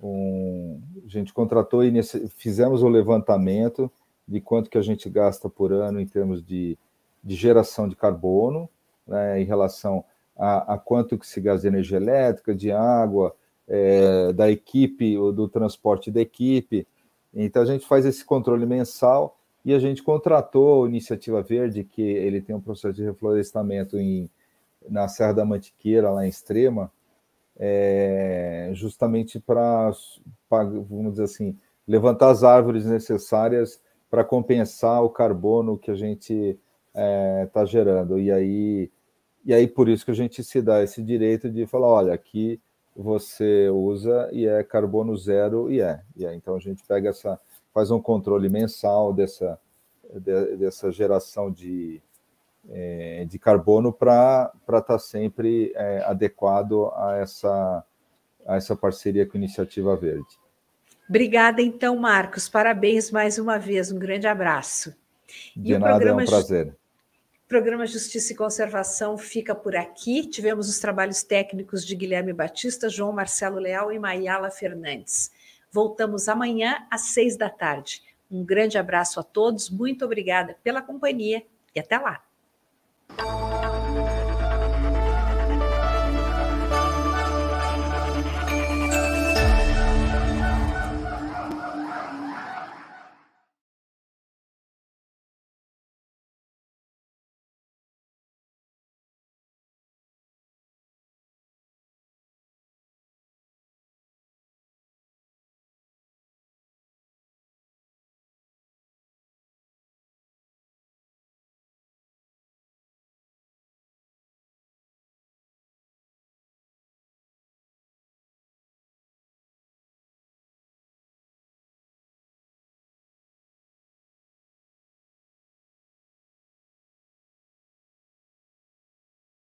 um, a gente contratou e nesse, fizemos o levantamento de quanto que a gente gasta por ano em termos de, de geração de carbono, né, em relação a, a, quanto que se gasta de energia elétrica, de água, é, da equipe, ou do transporte da equipe. Então a gente faz esse controle mensal e a gente contratou a Iniciativa Verde, que ele tem um processo de reflorestamento em, na Serra da Mantiqueira, lá em Extrema, é, justamente para, vamos dizer assim, levantar as árvores necessárias para compensar o carbono que a gente está é, tá gerando. E aí e aí por isso que a gente se dá esse direito de falar, olha, aqui você usa e é carbono zero e é. E é. Então a gente pega essa, faz um controle mensal dessa, de, dessa geração de, é, de carbono para estar tá sempre é, adequado a essa, a essa parceria com a Iniciativa Verde. Obrigada, então, Marcos. Parabéns mais uma vez. Um grande abraço. De e nada, é um prazer. Programa Justiça e Conservação fica por aqui. Tivemos os trabalhos técnicos de Guilherme Batista, João Marcelo Leal e Maiala Fernandes. Voltamos amanhã às seis da tarde. Um grande abraço a todos, muito obrigada pela companhia e até lá.